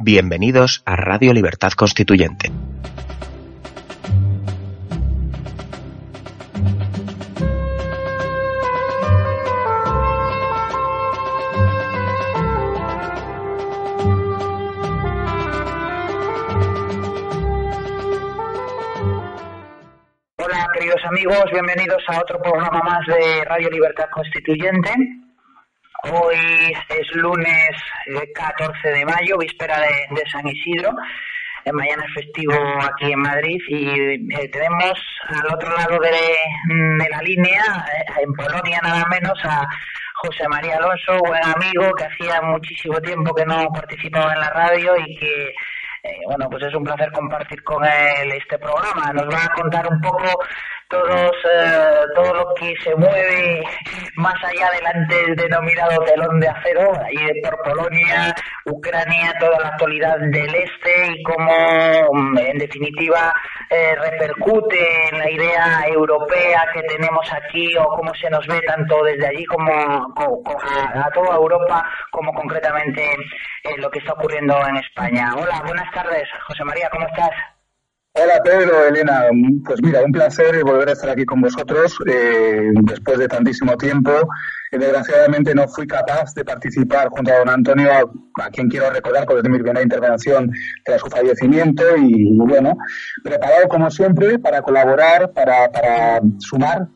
Bienvenidos a Radio Libertad Constituyente. Hola queridos amigos, bienvenidos a otro programa más de Radio Libertad Constituyente. Hoy es lunes 14 de mayo, víspera de, San Isidro. Eh, mañana es festivo aquí en Madrid y eh, tenemos al otro lado de, la línea, eh, en Polonia nada menos, a José María Alonso, buen amigo que hacía muchísimo tiempo que no participaba en la radio y que bueno, pues es un placer compartir con él este programa. Nos va a contar un poco todos, eh, todo lo que se mueve más allá del antes denominado telón de acero, ahí por Polonia, Ucrania, toda la actualidad del este y cómo, mm, en definitiva, eh, repercute en la idea europea que tenemos aquí o cómo se nos ve tanto desde allí como, a, toda Europa como concretamente en lo que está ocurriendo en España. Hola, buenas tardes, José María, ¿cómo estás? Hola Pedro, Elena. Pues mira, un placer volver a estar aquí con vosotros eh, después de tantísimo tiempo. Desgraciadamente no fui capaz de participar junto a don Antonio, a, quien quiero recordar por mi primera intervención tras su fallecimiento y bueno, preparado como siempre para colaborar, para, para sumar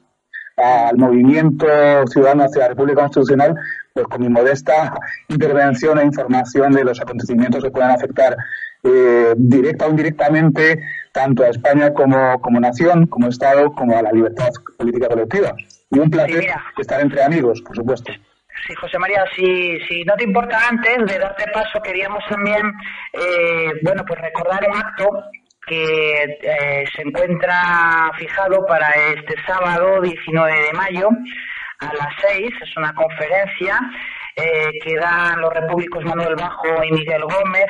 al movimiento ciudadano hacia la República Constitucional, pues con mi modesta intervención e información de los acontecimientos que puedan afectar eh, directa o indirectamente tanto a España como, como nación, como Estado, como a la libertad política colectiva. Y un placer estar entre amigos, por supuesto. Sí, José María, si, si no te importa antes de darte paso, queríamos también, eh, bueno, pues recordar un acto que eh, se encuentra fijado para este sábado 19 de mayo a las 6, es una conferencia eh, que dan los repúblicos Manuel Bajo y Miguel Gómez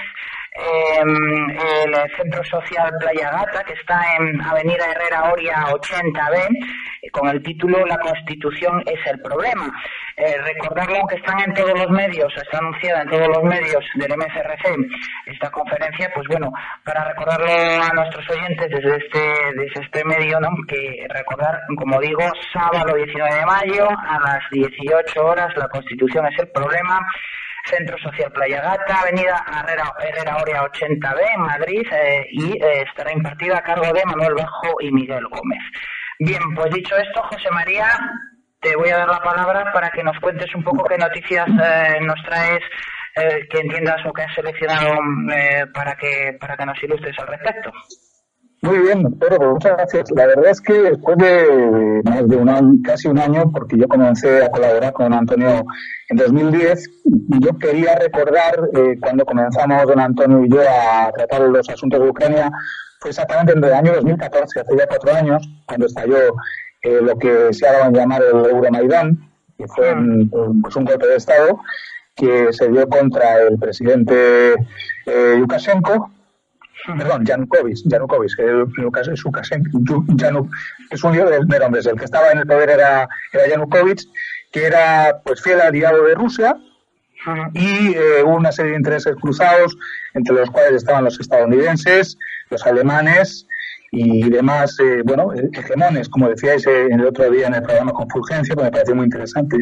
en el Centro Social Playa Gata, que está en Avenida Herrera Oria 80B, con el título La Constitución es el problema. Eh, recordarlo que están en todos los medios, está anunciada en todos los medios del MCRC esta conferencia, pues bueno, para recordarlo a nuestros oyentes desde este, desde este medio, ¿no? que recordar, como digo, sábado 19 de mayo a las 18 horas, la Constitución es el problema. Centro Social Playa Gata, Avenida Herrera, Herrera Oria 80B en Madrid eh, y eh, estará impartida a cargo de Manuel Bajo y Miguel Gómez. Bien, pues dicho esto, José María, te voy a dar la palabra para que nos cuentes un poco qué noticias eh, nos traes, que entiendas lo que has seleccionado para, que, para que nos ilustres al respecto. Muy bien, pero muchas gracias. La verdad es que después de más de un año, casi un año, porque yo comencé a colaborar con Antonio en 2010, yo quería recordar eh, cuando comenzamos don Antonio y yo a tratar los asuntos de Ucrania, fue exactamente en el año 2014, hace ya cuatro años, cuando estalló eh, lo que se ha a llamar el Euromaidán, que fue un, pues un golpe de Estado que se dio contra el presidente eh, Lukashenko perdón, Yanukovych, Yanukovych, es un lío de, nombres, el que estaba en el poder era, era Yanukovych, que era pues fiel aliado de Rusia, y eh, una serie de intereses cruzados, entre los cuales estaban los estadounidenses, los alemanes y demás, eh, bueno, hegemones, como decíais eh, el otro día en el programa Confulgencia, que me pareció muy interesante.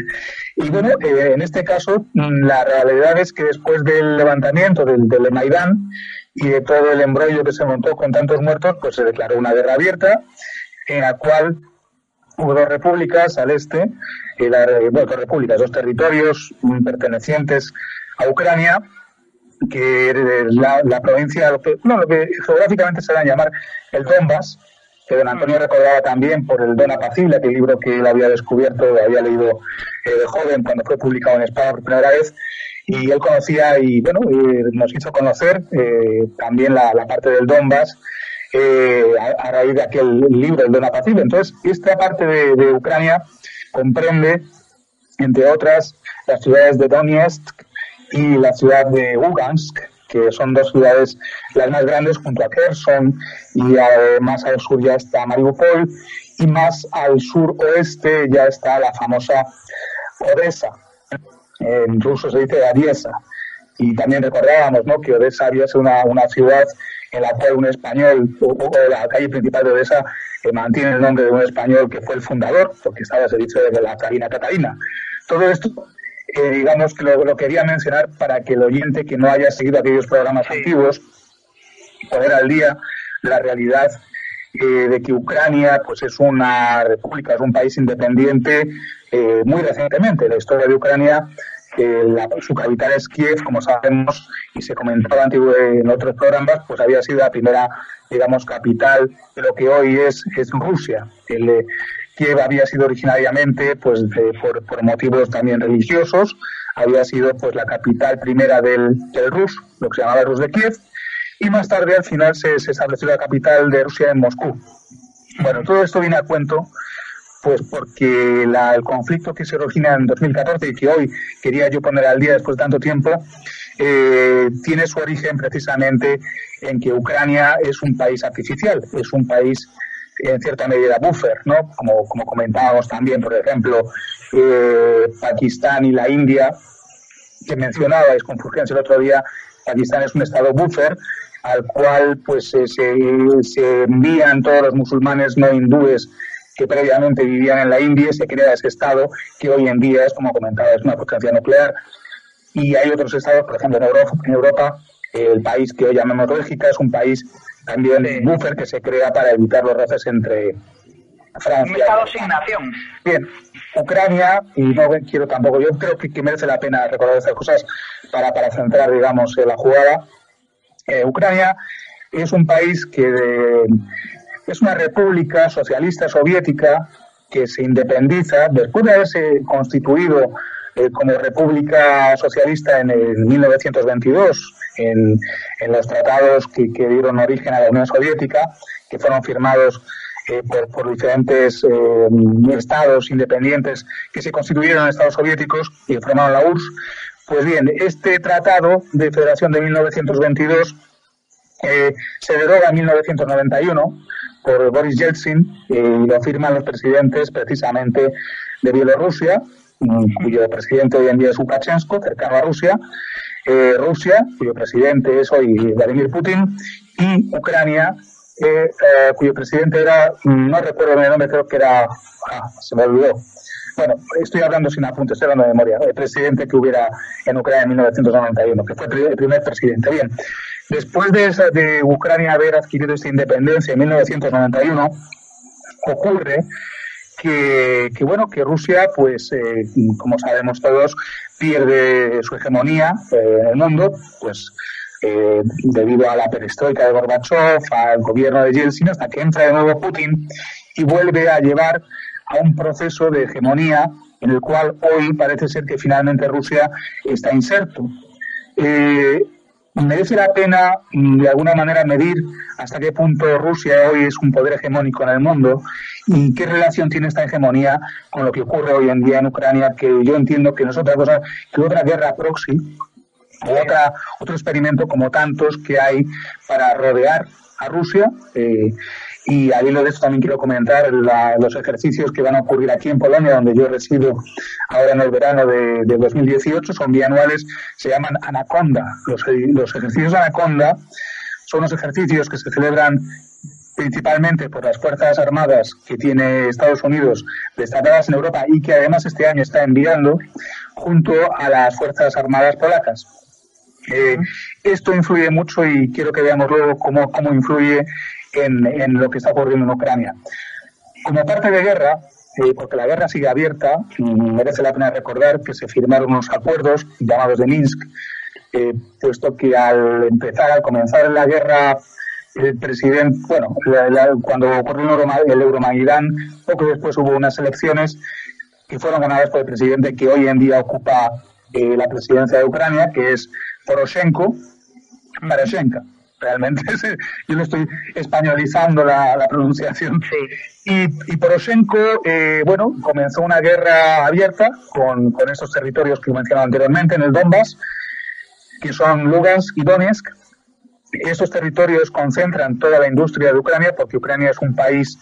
Y bueno, en este caso, mm, la realidad es que después del levantamiento del, del Maidán, y de todo el embrollo que se montó con tantos muertos, pues se declaró una guerra abierta en la cual hubo dos repúblicas al este, y la, bueno, dos repúblicas, dos territorios pertenecientes a Ucrania, que es la, la provincia, no, lo que geográficamente se va a llamar el Donbass, que don Antonio recordaba también por el Don Apacible, el libro que él había descubierto, había leído eh, de joven cuando fue publicado en España por primera vez, y él conocía y bueno nos hizo conocer eh, también la, parte del Donbass eh, a, raíz de aquel libro el Don Apacible. Entonces esta parte de, Ucrania comprende entre otras las ciudades de Donetsk y la ciudad de Lugansk que son dos ciudades las más grandes junto a Kherson y más al sur ya está Mariupol y más al sur oeste ya está la famosa Odessa en ruso se dice Ariesa, y también recordábamos ¿no? que Odessa había sido una, una ciudad en la cual un español, o, la calle principal de Odessa, eh, mantiene el nombre de un español que fue el fundador, porque estaba al servicio de la Carina Catalina. Todo esto, eh, digamos que lo, quería mencionar para que el oyente que no haya seguido aquellos programas antiguos, poder al día la realidad eh, de que Ucrania pues es una república, es un país independiente muy recientemente. La historia de Ucrania la, su capital es Kiev, como sabemos, y se comentaba en otros programas, pues había sido la primera, digamos, capital de lo que hoy es, es Rusia. El, eh, Kiev había sido originariamente, pues, por, motivos también religiosos, había sido, pues, la capital primera del, Rus, lo que se llamaba Rus de Kiev, y más tarde, al final, se estableció la capital de Rusia en Moscú. Bueno, todo esto viene a cuento pues porque el conflicto que se origina en 2014 y que hoy quería yo poner al día después de tanto tiempo, eh, tiene su origen precisamente en que Ucrania es un país artificial, es un país en cierta medida buffer, ¿no? Como, como comentábamos también, por ejemplo, eh, Pakistán y la India, que mencionabais con Fulgencia el otro día, Pakistán es un estado buffer al cual pues se, se envían todos los musulmanes no hindúes que previamente vivían en la India, se crea ese Estado que hoy en día es, como comentaba, es una potencia nuclear. Y hay otros estados, por ejemplo, en Europa, en Europa el país que hoy llamamos Bélgica es un país también de buffer que se crea para evitar los roces entre Francia. Un estado sin nación. Bien, Ucrania, y no quiero tampoco, yo creo que, merece la pena recordar estas cosas para, para centrar, digamos, la jugada. Eh, Ucrania es un país que de, es una república socialista soviética que se independiza después de haberse constituido eh, como república socialista en el 1922 en, los tratados que, dieron origen a la Unión Soviética, que fueron firmados eh, por, diferentes eh, estados independientes que se constituyeron en estados soviéticos y formaron la URSS. Pues bien, este tratado de federación de 1922 se deroga en 1991 por Boris Yeltsin y lo firman los presidentes precisamente de Bielorrusia, cuyo presidente hoy en día es Lukashenko, cercano a Rusia, eh, Rusia, cuyo presidente es hoy Vladimir Putin, y Ucrania, eh, eh, cuyo presidente era, mm, no recuerdo el nombre, creo que era, ah, se me olvidó. Bueno, estoy hablando sin apuntes, estoy hablando de memoria. El presidente que hubiera en Ucrania en 1991, que fue el primer presidente. Bien, Después de, de Ucrania haber adquirido esta independencia en 1991, ocurre que, bueno que Rusia, pues eh, como sabemos todos, pierde su hegemonía eh, en el mundo, pues eh, debido a la perestroika de Gorbachev, al gobierno de Yeltsin, hasta que entra de nuevo Putin y vuelve a llevar a un proceso de hegemonía en el cual hoy parece ser que finalmente Rusia está inserto merece la pena mm, de alguna manera medir hasta qué punto Rusia hoy es un poder hegemónico en el mundo y qué relación tiene esta hegemonía con lo que ocurre hoy en día en Ucrania, que yo entiendo que no es otra cosa que otra guerra proxy o otra, otro experimento como tantos que hay para rodear a Rusia. Eh, y al hilo de esto también quiero comentar los ejercicios que van a ocurrir aquí en Polonia, donde yo resido ahora en el verano de, 2018. Son bianuales, se llaman Anaconda. Los, los ejercicios Anaconda son los ejercicios que se celebran principalmente por las Fuerzas Armadas que tiene Estados Unidos destacadas en Europa y que además este año está enviando junto a las Fuerzas Armadas polacas. Eh, esto influye mucho y quiero que veamos luego cómo, cómo influye en, lo que está ocurriendo en Ucrania. Como parte de guerra, eh, porque la guerra sigue abierta, merece la pena recordar que se firmaron unos acuerdos llamados de Minsk, eh, puesto que al empezar, al comenzar la guerra, el presidente, bueno, cuando ocurrió el Euromaidán, poco después hubo unas elecciones que fueron ganadas por el presidente que hoy en día ocupa eh, la presidencia de Ucrania, que es Poroshenko, Poroshenko realmente yo lo estoy españolizando la, pronunciación. Y, y, Poroshenko, eh, bueno, comenzó una guerra abierta con, con esos territorios que mencionaba anteriormente en el Donbass, que son Lugansk y Donetsk. Esos territorios concentran toda la industria de Ucrania porque Ucrania es un país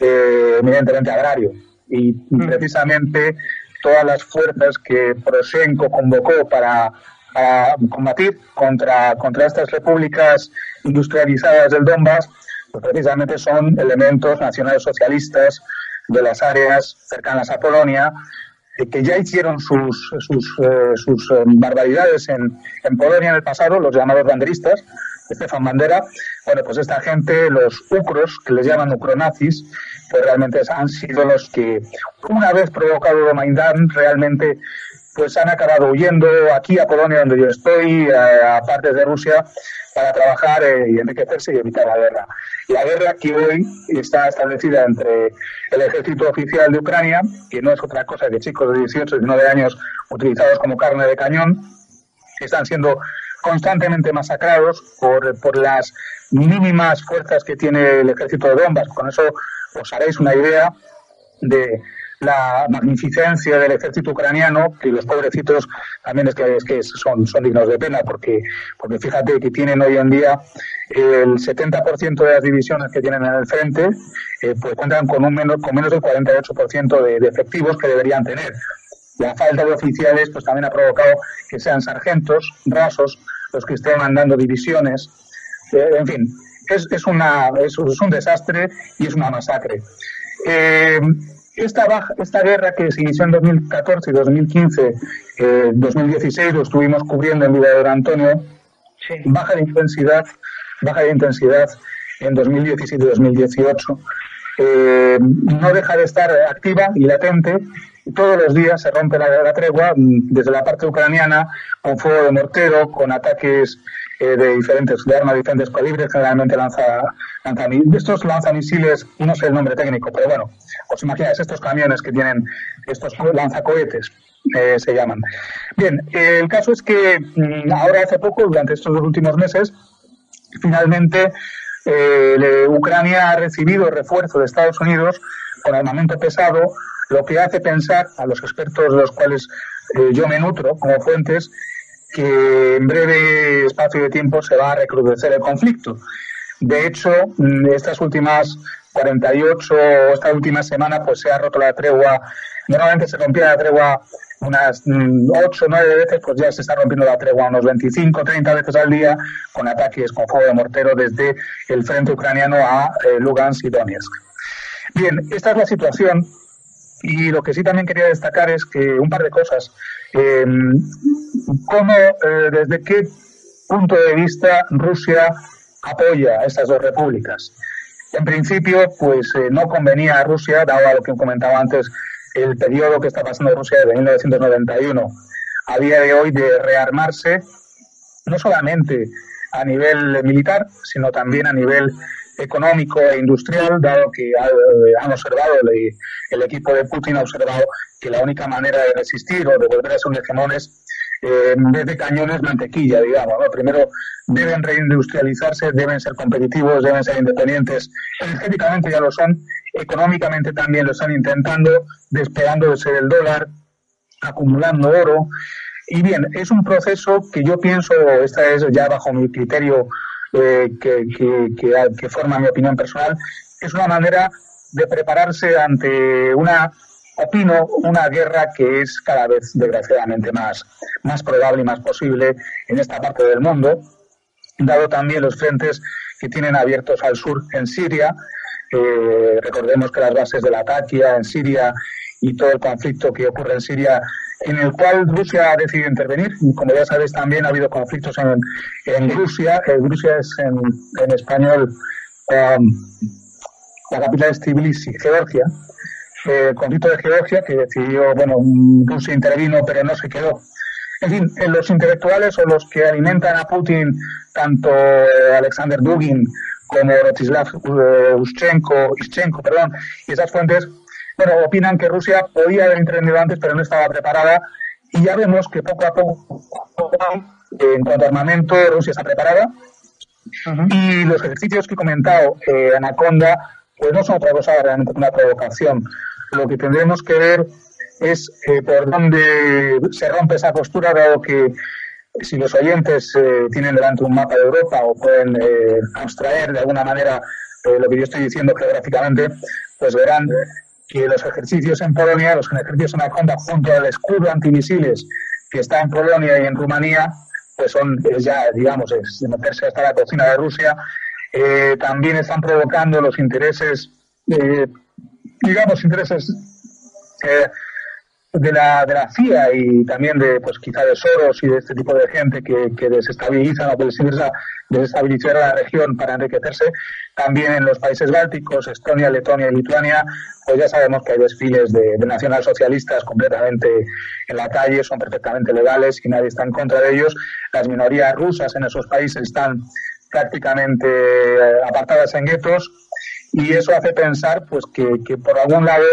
eh, eminentemente agrario y mm. precisamente todas las fuerzas que Poroshenko convocó para a combatir contra, contra estas repúblicas industrializadas del Donbass, pues precisamente son elementos nacionales socialistas de las áreas cercanas a Polonia, eh, que ya hicieron sus, sus, eh, sus eh, barbaridades en, en Polonia en el pasado, los llamados banderistas, Estefan Bandera, bueno, pues esta gente, los ucros, que les llaman ucronazis, pues realmente han sido los que, una vez provocado Maidán, realmente pues han acabado huyendo aquí a Polonia, donde yo estoy, a, partes de Rusia, para trabajar y enriquecerse y evitar la guerra. La guerra que hoy está establecida entre el ejército oficial de Ucrania, que no es otra cosa que chicos de 18 y 19 años utilizados como carne de cañón, que están siendo constantemente masacrados por, por las mínimas fuerzas que tiene el ejército de Donbass. Con eso os haréis una idea de la magnificencia del ejército ucraniano, que los pobrecitos también es que, es que son, son dignos de pena, porque, porque fíjate que tienen hoy en día el 70% de las divisiones que tienen en el frente, eh, pues cuentan con, un menos, con menos del 48% de, de efectivos que deberían tener. La falta de oficiales pues también ha provocado que sean sargentos, rasos, los que estén mandando divisiones. Eh, en fin, es, es, una, es, un desastre y es una masacre. Eh, esta, esta guerra que se inició en 2014 y 2015, eh, 2016 lo estuvimos cubriendo en Vida de Antonio, baja de intensidad, baja de intensidad en 2017 y 2018. Eh, no deja de estar activa y latente todos los días se rompe la, tregua mm, desde la parte ucraniana con fuego de mortero, con ataques eh, de diferentes de armas de diferentes calibres, generalmente lanza, lanza estos lanzamisiles, no sé el nombre técnico, pero bueno, os imagináis estos camiones que tienen estos lanzacohetes. Eh, se llaman. Bien, el caso es que mm, ahora hace poco, durante estos dos últimos meses, finalmente eh, Ucrania ha recibido refuerzo de Estados Unidos con armamento pesado lo que hace pensar a los expertos de los cuales eh, yo me nutro como fuentes que en breve espacio de tiempo se va a recrudecer el conflicto. De hecho, mm, estas últimas 48 o esta última semana pues se ha roto la tregua. Normalmente se rompía la tregua unas 8 o 9 veces, pues ya se está rompiendo la tregua unos 25 30 veces al día con ataques con fuego de mortero desde el frente ucraniano a eh, Lugansk y Donetsk. Bien, esta es la situación y lo que sí también quería destacar es que un par de cosas. Eh, ¿Cómo, desde qué punto de vista Rusia apoya a estas dos repúblicas? En principio, pues eh, no convenía a Rusia, dado a lo que comentaba antes, el periodo que está pasando Rusia desde 1991 a día de hoy de rearmarse, no solamente a nivel militar, sino también a nivel económico e industrial, dado que han observado, el, equipo de Putin ha observado que la única manera de resistir o de volver a ser un hegemón es eh, en vez de cañones, mantequilla, digamos. Primero deben reindustrializarse, deben ser competitivos, deben ser independientes. Energéticamente ya lo son, económicamente también lo están intentando, despegándose del dólar, acumulando oro. Y bien, es un proceso que yo pienso, esta es ya bajo mi criterio eh, que, que, forma mi opinión personal, es una manera de prepararse ante una, opino, una guerra que es cada vez desgraciadamente más, más probable y más posible en esta parte del mundo, dado también los frentes que tienen abiertos al sur en Siria. Eh, recordemos que las bases de la Takia en Siria y todo el conflicto que ocurre en Siria en el cual Rusia ha decidido intervenir. Y como ya sabéis, también ha habido conflictos en, en Rusia. Eh, Rusia es en, en español, um, la capital es Tbilisi, Georgia. Eh, conflicto de Georgia, que decidió, bueno, Rusia intervino, pero no se quedó. En fin, en los intelectuales o los que alimentan a Putin, tanto eh, Alexander Dugin como Rostislav Uschenko, Ischenko, perdón, y esas fuentes bueno, opinan que Rusia podía haber intervenido antes, pero no estaba preparada. Y ya vemos que poco a poco, en cuanto a armamento, Rusia está preparada. Y los ejercicios que he comentado, eh, Anaconda, pues no son otra cosa realmente una provocación. Lo que tendremos que ver es eh, por dónde se rompe esa postura, dado que si los oyentes eh, tienen delante un mapa de Europa o pueden abstraer de alguna manera lo que yo estoy diciendo geográficamente, pues verán que los ejercicios en Polonia, los ejercicios en Anaconda, junto al escudo antimisiles que está en Polonia y en Rumanía, pues son ya, digamos, es meterse hasta la cocina de Rusia. Eh, también están provocando los intereses, eh, digamos, intereses eh, de la, de la CIA y también de, pues quizá de Soros y de este tipo de gente que, que desestabilizan o que desestabilizar a la región para enriquecerse. También en los países bálticos, Estonia, Letonia y Lituania, pues ya sabemos que hay desfiles de, de nacionalsocialistas completamente en la calle, son perfectamente legales y nadie está en contra de ellos. Las minorías rusas en esos países están prácticamente eh, apartadas en guetos y eso hace pensar pues que, que por algún lado,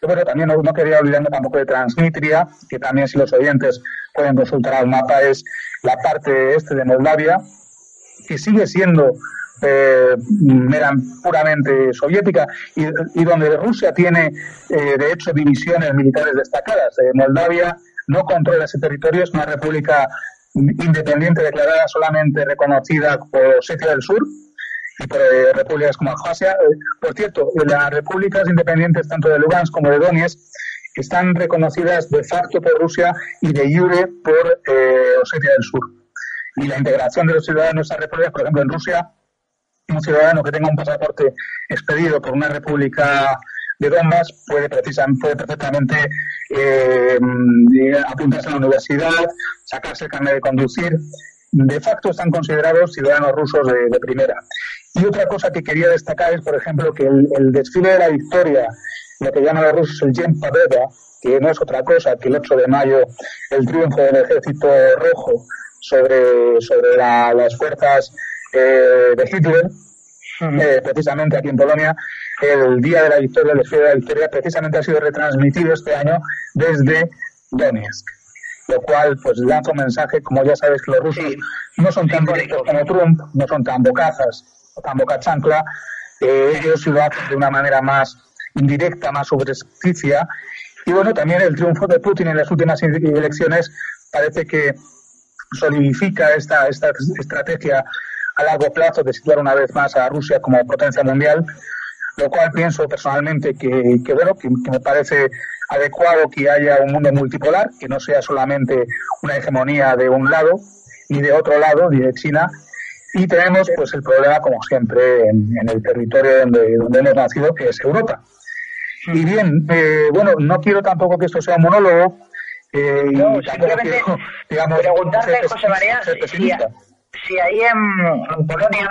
yo también no, quería olvidarme tampoco de Transnistria, que también si los oyentes pueden consultar al mapa es la parte este de Moldavia, que sigue siendo eh, puramente soviética y, y, donde Rusia tiene eh, de hecho divisiones militares destacadas. Eh, Moldavia no controla ese territorio, es una república independiente declarada solamente reconocida por Osetia del Sur, y por eh, repúblicas como Abjasia. Eh, por cierto, las repúblicas independientes tanto de Lugansk como de Donetsk están reconocidas de facto por Rusia y de jure por eh, Osetia del Sur. Y la integración de los ciudadanos en esas repúblicas, por ejemplo, en Rusia, un ciudadano que tenga un pasaporte expedido por una república de Donbass puede, precisamente, puede perfectamente eh, apuntarse a la universidad, sacarse el carnet de conducir. De facto están considerados ciudadanos rusos de primera. Y otra cosa que quería destacar es, por ejemplo, que el, desfile de la victoria, lo que llaman los rusos el Yen Paveda, que no es otra cosa que el 8 de mayo, el triunfo del ejército rojo sobre, sobre las fuerzas eh, de Hitler, eh, precisamente aquí en Polonia, el día de la victoria, el de la victoria, precisamente ha sido retransmitido este año desde Donetsk. Lo cual, pues lanza un mensaje, como ya sabes que los rusos no son tan bonitos como Trump, no son tan bocazas tan boca chancla, eh, ellos lo hacen de una manera más indirecta, más subrepticia. Y bueno, también el triunfo de Putin en las últimas elecciones parece que solidifica esta, esta estrategia a largo plazo de situar una vez más a Rusia como potencia mundial, lo cual pienso personalmente que, que bueno, que, me parece adecuado que haya un mundo multipolar, que no sea solamente una hegemonía de un lado, ni de otro lado, ni de China, y tenemos pues el problema, como siempre, en, el territorio donde, donde hemos nacido, que es Europa. Y bien, eh, bueno, no quiero tampoco que esto sea un monólogo. Eh, no, simplemente digamos, preguntarte, José María, si, si, ahí en, Polonia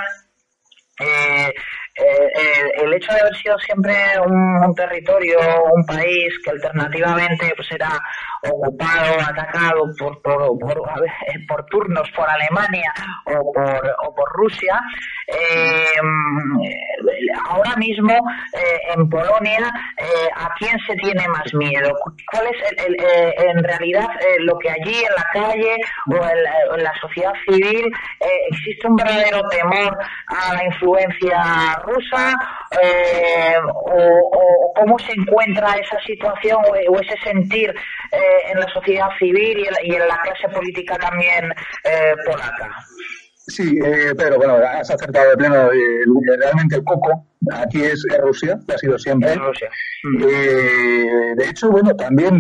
eh, eh, el hecho de haber sido siempre un, territorio, un país que alternativamente pues era ocupado, atacado por, por, por turnos por Alemania o por, o por Rusia, eh, ahora mismo eh, en Polonia, eh, ¿a quién se tiene más miedo? ¿Cuál es el, en realidad lo que allí en la calle o en la, sociedad civil existe un verdadero temor a la influencia rusa o, cómo se encuentra esa situación o, ese sentir en la sociedad civil y en, la clase política también polaca? Sí, eh, pero bueno, has acertado de pleno. Eh, realmente el coco aquí es, Rusia, ha sido siempre. Rusia. Eh, de hecho, bueno, también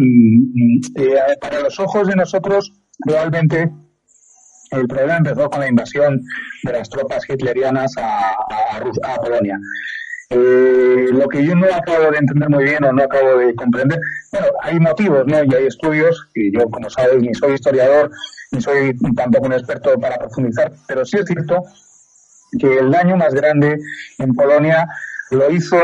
eh, para los ojos de nosotros, realmente el problema empezó con la invasión de las tropas hitlerianas a, Polonia. Eh, lo que yo no acabo de entender muy bien o no acabo de comprender, bueno, hay motivos, ¿no? Y hay estudios, y yo, como sabes, ni soy historiador, ni soy tampoco un experto para profundizar, pero sí es cierto que el daño más grande en Polonia lo hizo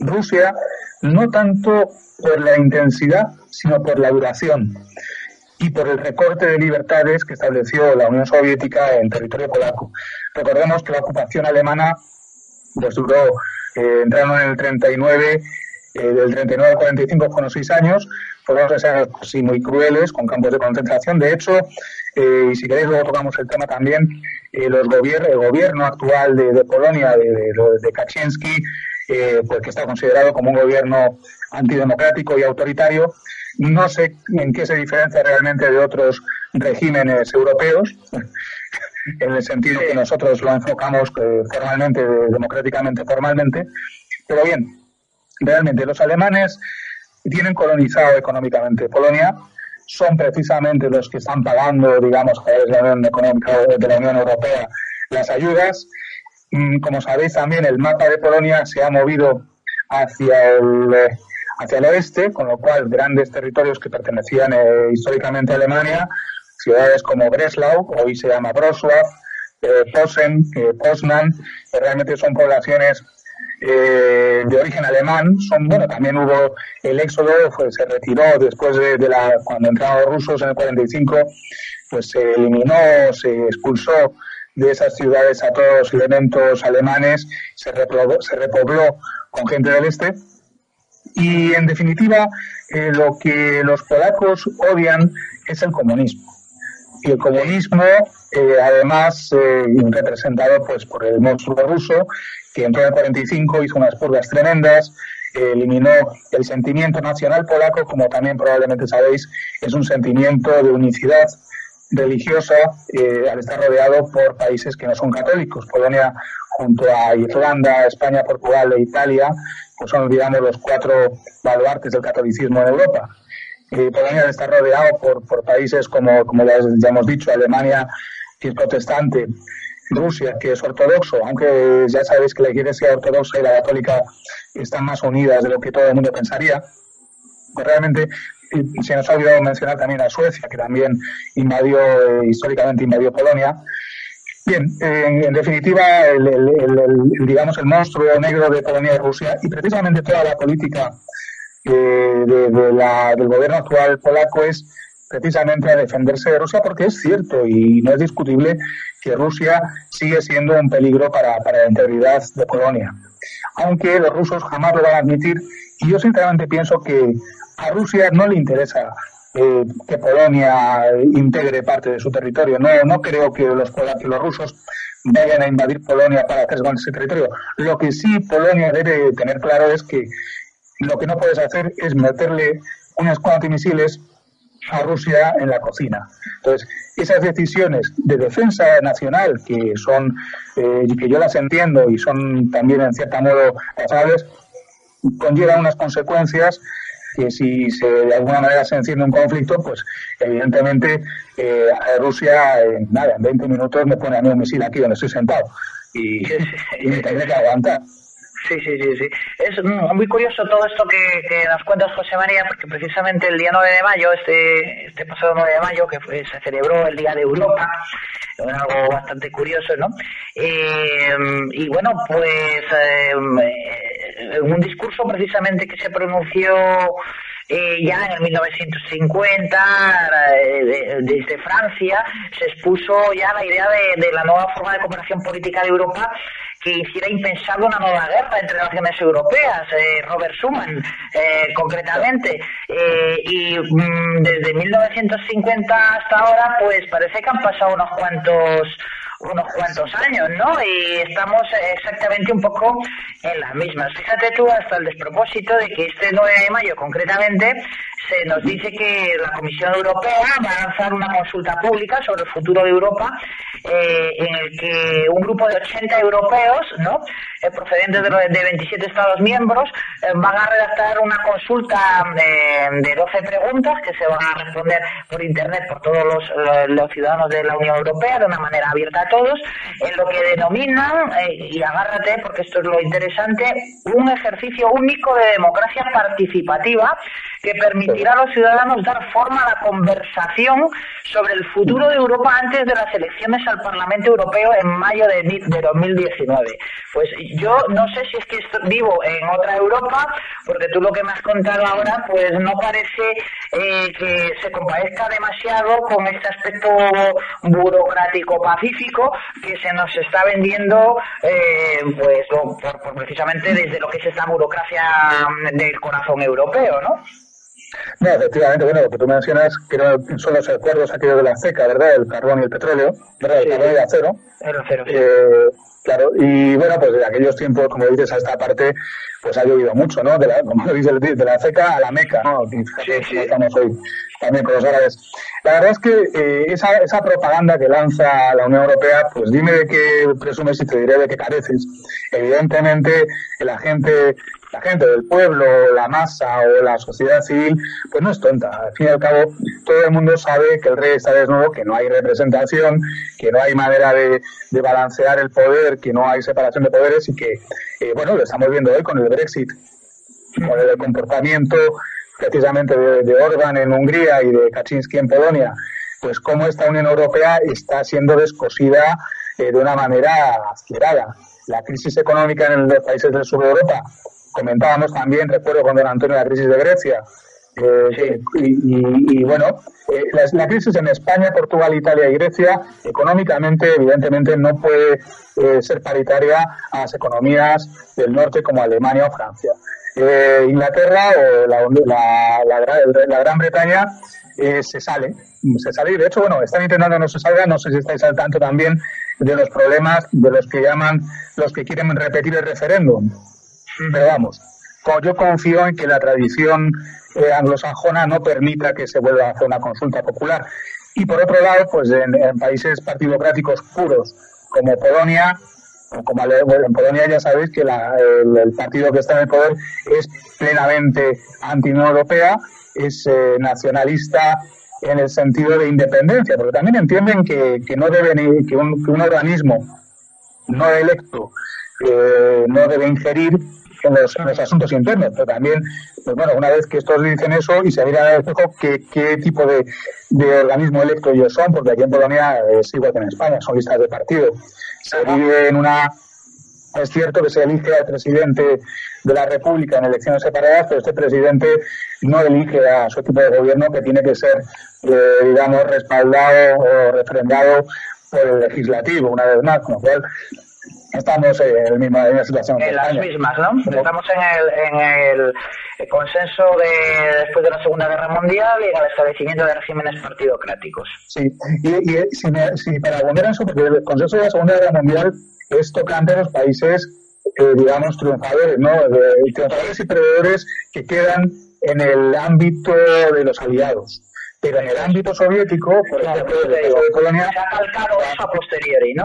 Rusia, no tanto por la intensidad, sino por la duración y por el recorte de libertades que estableció la Unión Soviética en territorio polaco. Recordemos que la ocupación alemana pues, duró entraron en el 39, eh, del 39 al 45 fueron seis años, fueron seis años sí, muy crueles, con campos de concentración. De hecho, eh, y si queréis luego tocamos el tema también, eh, los gobier el gobierno actual de, Polonia, de, de, Kaczynski, pues que está considerado como un gobierno antidemocrático y autoritario, no sé en qué se diferencia realmente de otros regímenes europeos, en el sentido que nosotros lo enfocamos eh, formalmente, democráticamente, formalmente. Pero bien, realmente los alemanes tienen colonizado económicamente Polonia, son precisamente los que están pagando, digamos, a la Unión Económica de la Unión Europea las ayudas. Mm, como sabéis también, el mapa de Polonia se ha movido hacia el, hacia el oeste, con lo cual grandes territorios que pertenecían eh, históricamente a Alemania, ciudades como Breslau, hoy se llama Wrocław, eh, Posen, eh, Poznan, realmente son poblaciones eh, de origen alemán. Son, bueno, también hubo el éxodo, pues, se retiró después de, la, cuando entraron los rusos en el 45, pues se eliminó, se expulsó de esas ciudades a todos los elementos alemanes, se se repobló con gente del este. Y en definitiva, eh, lo que los polacos odian es el comunismo. Y el comunismo, eh, además, eh, representado pues por el monstruo ruso, que entró en el 45, hizo unas purgas tremendas, eliminó el sentimiento nacional polaco, como también probablemente sabéis, es un sentimiento de unicidad religiosa eh, al estar rodeado por países que no son católicos. Polonia, junto a Irlanda, España, Portugal e Italia, pues son, digamos, los cuatro baluartes del catolicismo en Europa. Eh, Polonia está rodeado por, por países como, como ya, ya hemos dicho, Alemania, que es protestante, Rusia, que es ortodoxo, aunque ya sabéis que la Iglesia ortodoxa y la católica están más unidas de lo que todo el mundo pensaría, pues realmente se nos ha olvidado mencionar también a Suecia, que también invadió, eh, históricamente invadió Polonia. Bien, en, definitiva, el, digamos, el monstruo negro de Polonia y Rusia, y precisamente toda la política eh, de, la, del gobierno actual polaco es precisamente a defenderse de Rusia, porque es cierto y no es discutible que Rusia sigue siendo un peligro para, la integridad de Polonia. Aunque los rusos jamás lo van a admitir, y yo sinceramente pienso que a Rusia no le interesa eh, que Polonia integre parte de su territorio. No, no creo que los, que los rusos vayan a invadir Polonia para hacer con ese territorio. Lo que sí Polonia debe tener claro es que lo que no puedes hacer es meterle unas cuantas misiles a Rusia en la cocina. Entonces, esas decisiones de defensa nacional, que son, eh, que yo las entiendo y son también en cierto modo razonables, conllevan unas consecuencias que si se, de alguna manera se enciende un conflicto, pues evidentemente eh, Rusia, en, nada, en 20 minutos me pone a mí un misil aquí donde estoy sentado y, y me tendré que aguantar. Sí, sí, sí, sí. Es muy curioso todo esto que, que, nos cuentas, José María, porque precisamente el día 9 de mayo, este, este pasado 9 de mayo, que se celebró el Día de Europa, algo bastante curioso, ¿no? Eh, y bueno, pues eh, un discurso precisamente que se pronunció eh, ya en el 1950, eh, desde Francia, se expuso ya la idea de, la nueva forma de cooperación política de Europa que hiciera impensable una nueva guerra entre naciones europeas, eh, Robert Schuman eh, concretamente. Eh, y mm, desde 1950 hasta ahora, pues parece que han pasado unos cuantos unos cuantos años, ¿no? Y estamos exactamente un poco en las mismas. Fíjate tú hasta el despropósito de que este 9 de mayo concretamente se nos dice que la Comisión Europea va a lanzar una consulta pública sobre el futuro de Europa eh, en el que un grupo de 80 europeos, ¿no? Eh, procedentes de, de, 27 Estados miembros, eh, van a redactar una consulta de, de, 12 preguntas que se van a responder por Internet por todos los, los, ciudadanos de la Unión Europea de una manera abierta todos, en lo que denominan, y agárrate porque esto es lo interesante, un ejercicio único de democracia participativa que permitirá a los ciudadanos dar forma a la conversación sobre el futuro de Europa antes de las elecciones al Parlamento Europeo en mayo de, de 2019. Pues yo no sé si es que vivo en otra Europa, porque tú lo que me has contado ahora, pues no parece eh, que se compadezca demasiado con este aspecto burocrático pacífico que se nos está vendiendo, eh, pues por, precisamente desde lo que es esta burocracia del corazón europeo, ¿no? No, efectivamente, bueno, lo que tú mencionas que son los acuerdos aquellos de la CECA, ¿verdad? El carbón y el petróleo, ¿verdad? El carbón y el acero. El acero, eh, claro, y bueno, pues de aquellos tiempos, como dices, a esta parte, pues ha llovido mucho, ¿no? De la, como dice de la CECA a la Meca, ¿no? Sí, sí. estamos hoy. también con los árabes. La verdad es que eh, esa, esa propaganda que lanza la Unión Europea, pues dime de qué presumes y te diré de qué careces. Evidentemente, la gente la gente del pueblo, la masa o la sociedad civil, pues no es tonta. Al fin y al cabo, todo el mundo sabe que el rey está desnudo, que no hay representación, que no hay manera de, balancear el poder, que no hay separación de poderes y que, eh, bueno, lo estamos viendo hoy con el Brexit, con el comportamiento precisamente de, de Orban en Hungría y de Kaczynski en Polonia, pues cómo esta Unión Europea está siendo descosida eh, de una manera acelerada. La crisis económica en los países del sur de Europa comentábamos también, recuerdo con don Antonio la crisis de Grecia. Eh, y, bueno, eh, la, crisis en España, Portugal, Italia y Grecia, económicamente, evidentemente, no puede eh, ser paritaria a las economías del norte como Alemania o Francia. Inglaterra o la, la, Gran Bretaña se sale, se sale y de hecho, bueno, están intentando no se salga, no sé si estáis al tanto también de los problemas de los que llaman los que quieren repetir el referéndum. Pero vamos, yo confío en que la tradición eh, anglosajona no permita que se vuelva a hacer una consulta popular. Y por otro lado, pues en, países partidocráticos puros como Polonia, como en Polonia ya sabéis que el, partido que está en el poder es plenamente anti-Unión es eh, nacionalista en el sentido de independencia, porque también entienden que, no deben, que un, organismo no electo eh, no debe ingerir en los, asuntos internos, pero también, pues bueno, una vez que estos dicen eso y se mira al espejo qué, qué tipo de, de, organismo electo ellos son, porque aquí en Polonia es igual que en España, son listas de partido. Se vive en una es cierto que se elige al presidente de la República en elecciones separadas, pero este presidente no elige a su equipo de gobierno que tiene que ser, eh, digamos, respaldado o refrendado por el legislativo, una vez más, con lo cual estamos en, el en la situación. En las mismas, ¿no? Estamos en el, en el consenso de después de la Segunda Guerra Mundial y en el establecimiento de regímenes partidocráticos. Sí, y, y si, si, para volver a eso, porque el consenso de la Segunda Guerra Mundial es tocante los países, eh, digamos, triunfadores, ¿no? De, triunfadores y perdedores que quedan en el ámbito de los aliados pero en el ámbito soviético, por ejemplo, de Polonia, se ha calcado eso a posteriori, ¿no?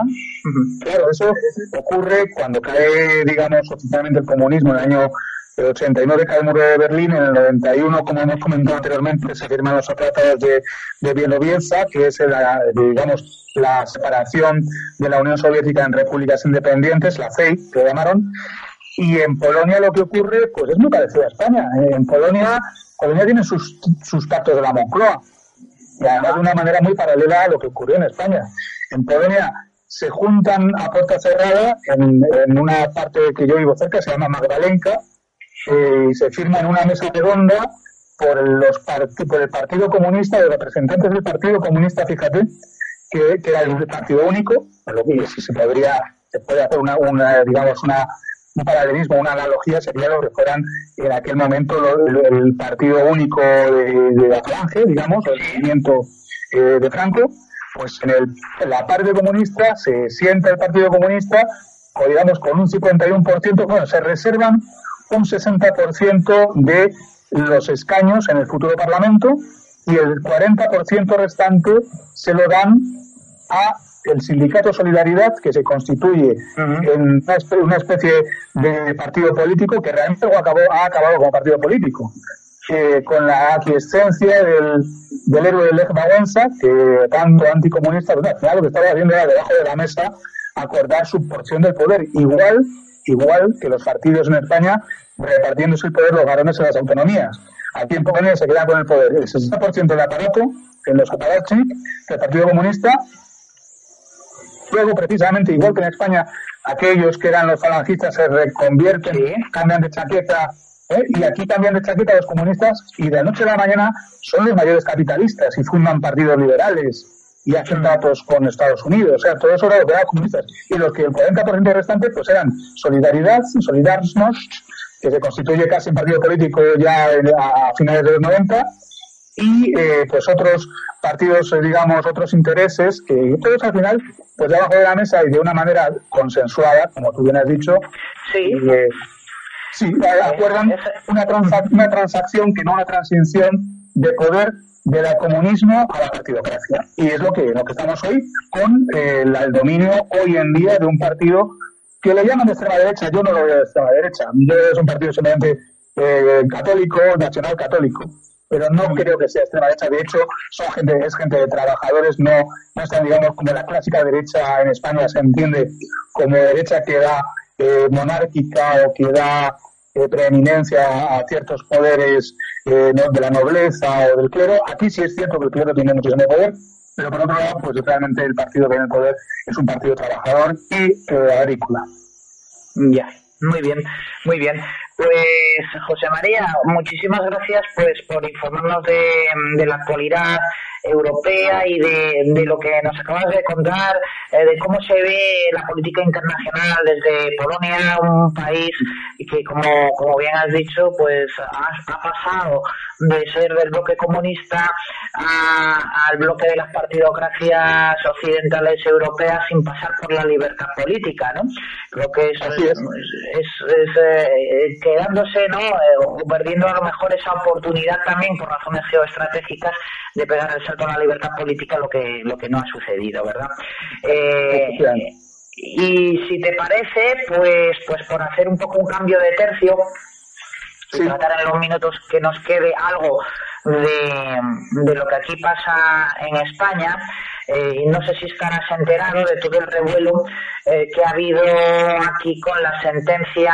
Claro, eso ocurre cuando cae, digamos, oficialmente el comunismo en el año 89 cae el muro de Berlín, en el 91, como hemos comentado anteriormente, se firman los tratados de, de Bielorrusia, que es la, digamos, la separación de la Unión Soviética en repúblicas independientes, la CEI, que llamaron, y en Polonia lo que ocurre, pues es muy parecido a España. En Polonia Polonia tiene sus, sus pactos de la Moncloa, y además de una manera muy paralela a lo que ocurrió en España. En Polonia se juntan a puerta cerrada en, una parte que yo vivo cerca, se llama Magdalenka, eh, y se firma en una mesa redonda por, los por el Partido Comunista, de representantes del Partido Comunista, fíjate, que, era el partido único, que se podría, se puede hacer una, una digamos, una un paralelismo, una analogía sería lo que fueran en aquel momento el partido único de, la Falange, digamos, el movimiento eh, de Franco, pues en, el, la parte comunista se sienta el Partido Comunista, o digamos con un 51%, bueno, se reservan un 60% de los escaños en el futuro Parlamento y el 40% restante se lo dan a el sindicato Solidaridad, que se constituye en una especie de partido político que realmente acabó, ha acabado como partido político, con la aquiescencia del, del héroe de Lech Walesa, que tanto anticomunista, pues, lo que estaba haciendo era debajo de la mesa acordar su porción del poder, igual, igual que los partidos en España repartiéndose el poder los varones en las autonomías. Aquí en Polonia se queda con el poder el 60% del aparato en los Kopalachnik, del Partido Comunista, Luego, precisamente, igual que en España, aquellos que eran los falangistas se reconvierten, cambian de chaqueta, ¿eh? y aquí cambian de chaqueta los comunistas, y de la noche a la mañana son los mayores capitalistas y fundan partidos liberales y hacen mm. datos con Estados Unidos. O sea, todo eso era lo que eran comunistas. Y los que el 40% restante pues eran Solidaridad, Solidarność, que se constituye casi un partido político ya a finales de los 90, y eh, pues otros partidos, eh, digamos, otros intereses, que todos al final, pues debajo de la mesa y de una manera consensuada, como tú bien has dicho, sí, eh, sí acuerdan una, una transacción que no una transición de poder de la comunismo a la partidocracia. Y es lo que, lo que estamos hoy con eh, el dominio hoy en día de un partido que le llaman de extrema derecha. Yo no lo veo de extrema derecha. Yo es un partido simplemente eh, católico, nacional católico. Pero no creo que sea extrema derecha. De hecho, son gente, es gente de trabajadores, no, no están, digamos, como la clásica derecha en España se entiende como derecha que da eh, monárquica o que da eh, preeminencia a ciertos poderes eh, de la nobleza o del clero. Aquí sí es cierto que el clero tiene muchísimo poder, pero por otro lado, pues realmente el partido que tiene el poder es un partido trabajador y eh, agrícola. Ya, muy bien, muy bien. Pues José María, muchísimas gracias pues por informarnos de, de la actualidad europea y de, de, lo que nos acabas de contar, eh, de cómo se ve la política internacional desde Polonia, un país que, como, como bien has dicho, pues ha, ha pasado de ser del bloque comunista a, al bloque de las partidocracias occidentales europeas sin pasar por la libertad política, ¿no? Creo que es. es, es eh, quedándose, ¿no? Eh, o perdiendo a lo mejor esa oportunidad también por razones geoestratégicas de pegar el salto a la libertad política, lo que, lo que no ha sucedido, ¿verdad? Eh, y si te parece, pues, pues por hacer un poco un cambio de tercio, sí. tratar en los minutos que nos quede algo de, de lo que aquí pasa en España. Eh, no sé si estarás enterado de todo el revuelo eh, que ha habido aquí con la sentencia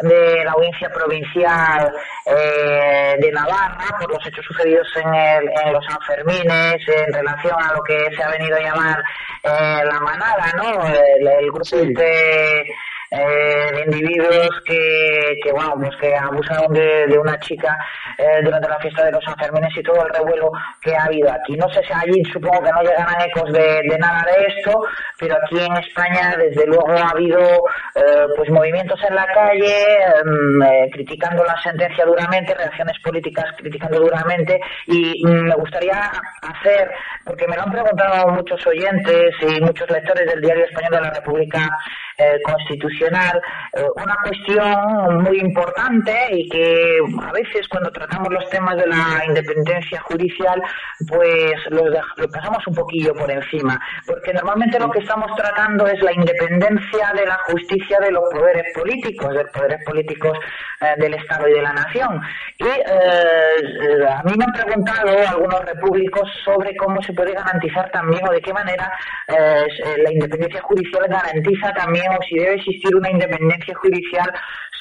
de la audiencia provincial eh, de Navarra por los hechos sucedidos en, el, en los Sanfermines en relación a lo que se ha venido a llamar eh, la manada, ¿no? El, el grupo sí. de eh, de individuos que, que, bueno, pues que abusaron de, de una chica eh, durante la fiesta de los Sanfermines y todo el revuelo que ha habido aquí. No sé si allí supongo que no llegarán ecos de, de nada de esto, pero aquí en España desde luego ha habido eh, pues movimientos en la calle eh, criticando la sentencia duramente, reacciones políticas criticando duramente y mm, me gustaría hacer, porque me lo han preguntado muchos oyentes y muchos lectores del Diario Español de la República eh, Constitucional, eh, una cuestión muy importante y que a veces cuando tratamos los temas de la independencia judicial, pues lo, lo pasamos un poquillo por encima, porque normalmente lo que estamos tratando es la independencia de la justicia de los poderes políticos, de los poderes políticos eh, del Estado y de la nación. Y eh, a mí me han preguntado algunos repúblicos sobre cómo se puede garantizar también o de qué manera la independencia judicial garantiza también o si debe existir una independencia judicial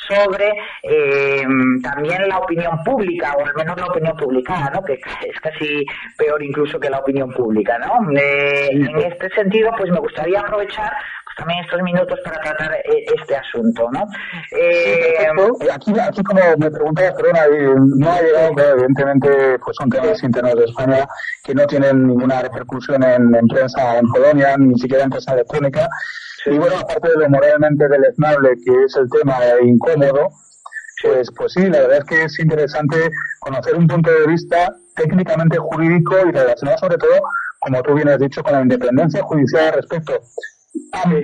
sobre eh, también la opinión pública, o al menos la opinión publicada, ¿no? que es casi peor incluso que la opinión pública. ¿no? Eh, en este sentido, pues me gustaría aprovechar pues, también estos minutos para tratar eh, este asunto. ¿no? Eh, aquí, aquí, como me preguntabas, perdona, no ha llegado, claro, evidentemente, pues son temas internos de España que no tienen ninguna repercusión en, en prensa en Polonia, ni siquiera en prensa electrónica. Y bueno, aparte de lo moralmente deleznable que es el tema e incómodo, pues, pues sí, la verdad es que es interesante conocer un punto de vista técnicamente jurídico y relacionado sobre todo, como tú bien has dicho, con la independencia judicial respecto